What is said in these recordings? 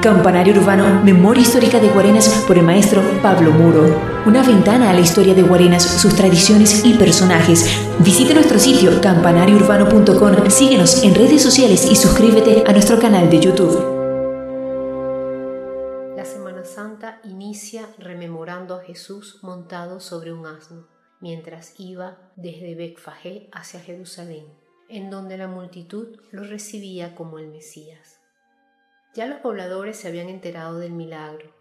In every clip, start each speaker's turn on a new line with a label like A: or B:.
A: Campanario Urbano, Memoria Histórica de Guarenas por el maestro Pablo Muro. Una ventana a la historia de Guarenas, sus tradiciones y personajes. Visite nuestro sitio campanariourbano.com, síguenos en redes sociales y suscríbete a nuestro canal de YouTube.
B: La Semana Santa inicia rememorando a Jesús montado sobre un asno, mientras iba desde Becfagé hacia Jerusalén, en donde la multitud lo recibía como el Mesías. Ya los pobladores se habían enterado del milagro.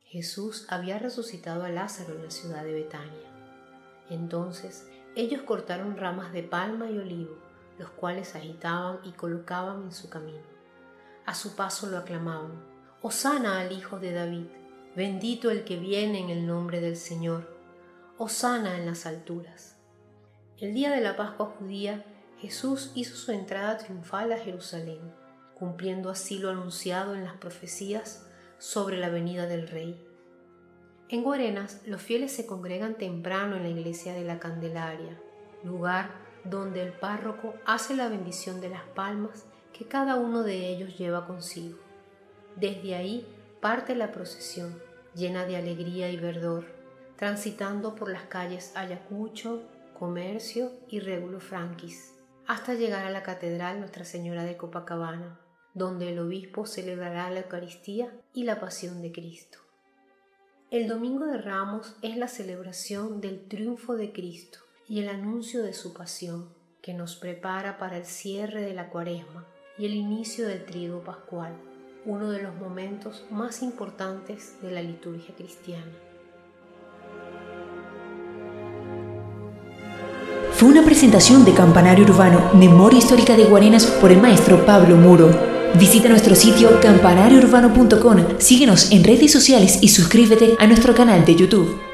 B: Jesús había resucitado a Lázaro en la ciudad de Betania. Entonces ellos cortaron ramas de palma y olivo, los cuales agitaban y colocaban en su camino. A su paso lo aclamaban, Hosana al Hijo de David, bendito el que viene en el nombre del Señor, Hosana en las alturas. El día de la Pascua judía, Jesús hizo su entrada triunfal a Jerusalén cumpliendo así lo anunciado en las profecías sobre la venida del Rey. En Guarenas los fieles se congregan temprano en la iglesia de la Candelaria, lugar donde el párroco hace la bendición de las palmas que cada uno de ellos lleva consigo. Desde ahí parte la procesión, llena de alegría y verdor, transitando por las calles Ayacucho, Comercio y Régulo Franquis, hasta llegar a la Catedral Nuestra Señora de Copacabana, donde el obispo celebrará la Eucaristía y la pasión de Cristo. El Domingo de Ramos es la celebración del triunfo de Cristo y el anuncio de su pasión, que nos prepara para el cierre de la cuaresma y el inicio del trigo pascual, uno de los momentos más importantes de la liturgia cristiana.
A: Fue una presentación de Campanario Urbano, Memoria Histórica de Guarenas por el maestro Pablo Muro. Visita nuestro sitio campanariourbano.com, síguenos en redes sociales y suscríbete a nuestro canal de YouTube.